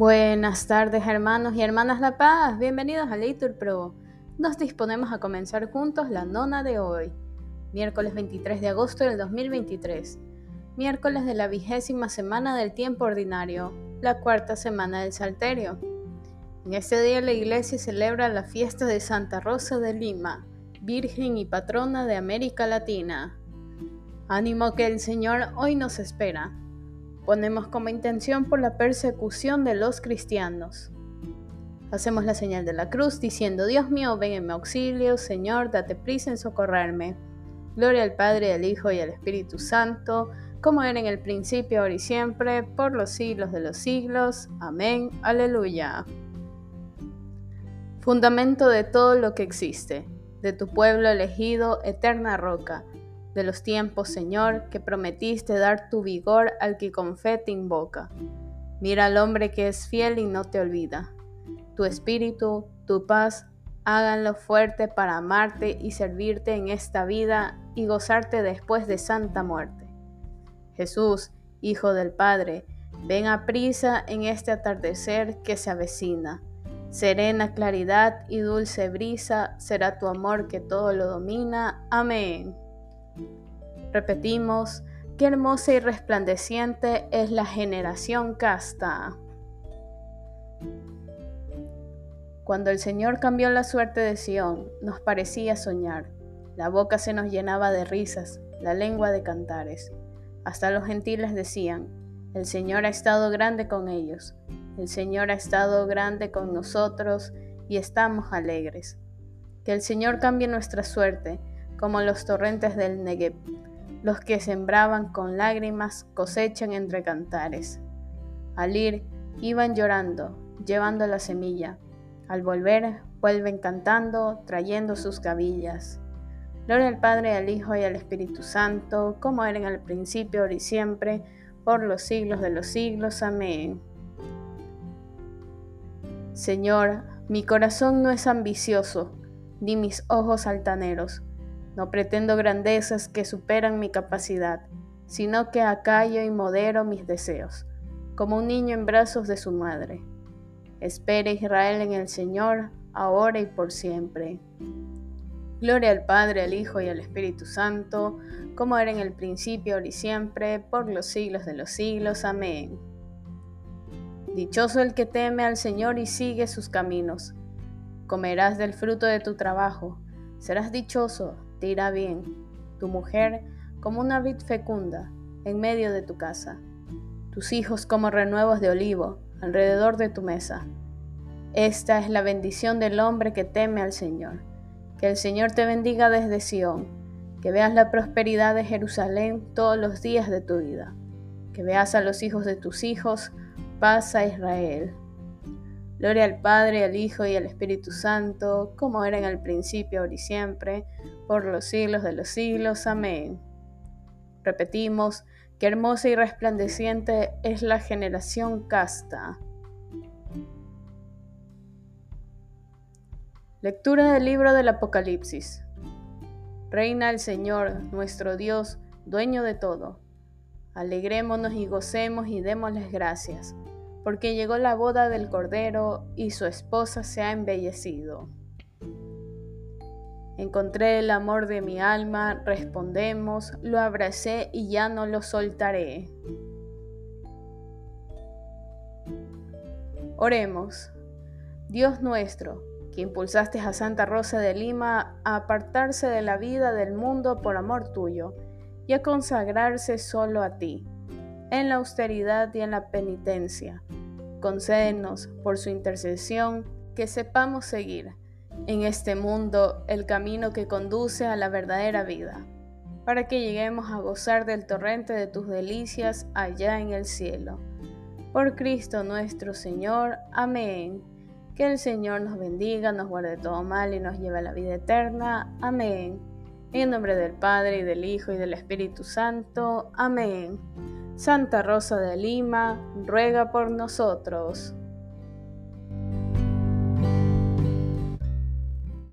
Buenas tardes hermanos y hermanas La Paz, bienvenidos a Leitur Pro. Nos disponemos a comenzar juntos la nona de hoy, miércoles 23 de agosto del 2023, miércoles de la vigésima semana del tiempo ordinario, la cuarta semana del Salterio. En este día la iglesia celebra la fiesta de Santa Rosa de Lima, Virgen y patrona de América Latina. Ánimo que el Señor hoy nos espera. Ponemos como intención por la persecución de los cristianos. Hacemos la señal de la cruz diciendo, Dios mío, ven en mi auxilio, Señor, date prisa en socorrerme. Gloria al Padre, al Hijo y al Espíritu Santo, como era en el principio, ahora y siempre, por los siglos de los siglos. Amén. Aleluya. Fundamento de todo lo que existe, de tu pueblo elegido, eterna roca de los tiempos, Señor, que prometiste dar tu vigor al que con fe te invoca. Mira al hombre que es fiel y no te olvida. Tu espíritu, tu paz, háganlo fuerte para amarte y servirte en esta vida y gozarte después de santa muerte. Jesús, Hijo del Padre, ven a prisa en este atardecer que se avecina. Serena claridad y dulce brisa será tu amor que todo lo domina. Amén. Repetimos, qué hermosa y resplandeciente es la generación casta. Cuando el Señor cambió la suerte de Sión, nos parecía soñar. La boca se nos llenaba de risas, la lengua de cantares. Hasta los gentiles decían, el Señor ha estado grande con ellos, el Señor ha estado grande con nosotros y estamos alegres. Que el Señor cambie nuestra suerte, como los torrentes del Negev los que sembraban con lágrimas cosechan entre cantares. Al ir, iban llorando, llevando la semilla. Al volver, vuelven cantando, trayendo sus gavillas. Gloria al Padre, al Hijo y al Espíritu Santo, como era en el principio, ahora y siempre, por los siglos de los siglos. Amén. Señor, mi corazón no es ambicioso, ni mis ojos altaneros no pretendo grandezas que superan mi capacidad, sino que acallo y modero mis deseos, como un niño en brazos de su madre. Espere Israel en el Señor, ahora y por siempre. Gloria al Padre, al Hijo y al Espíritu Santo, como era en el principio, ahora y siempre, por los siglos de los siglos. Amén. Dichoso el que teme al Señor y sigue sus caminos. Comerás del fruto de tu trabajo. Serás dichoso te irá bien, tu mujer como una vid fecunda en medio de tu casa, tus hijos como renuevos de olivo alrededor de tu mesa. Esta es la bendición del hombre que teme al Señor. Que el Señor te bendiga desde Sión, que veas la prosperidad de Jerusalén todos los días de tu vida, que veas a los hijos de tus hijos, paz a Israel. Gloria al Padre, al Hijo y al Espíritu Santo, como era en el principio, ahora y siempre, por los siglos de los siglos. Amén. Repetimos, qué hermosa y resplandeciente es la generación casta. Lectura del libro del Apocalipsis. Reina el Señor, nuestro Dios, dueño de todo. Alegrémonos y gocemos y démosles gracias porque llegó la boda del Cordero y su esposa se ha embellecido. Encontré el amor de mi alma, respondemos, lo abracé y ya no lo soltaré. Oremos. Dios nuestro, que impulsaste a Santa Rosa de Lima a apartarse de la vida del mundo por amor tuyo y a consagrarse solo a ti en la austeridad y en la penitencia. Concédenos, por su intercesión, que sepamos seguir en este mundo el camino que conduce a la verdadera vida, para que lleguemos a gozar del torrente de tus delicias allá en el cielo. Por Cristo nuestro Señor. Amén. Que el Señor nos bendiga, nos guarde todo mal y nos lleve a la vida eterna. Amén. En nombre del Padre y del Hijo y del Espíritu Santo. Amén. Santa Rosa de Lima, ruega por nosotros.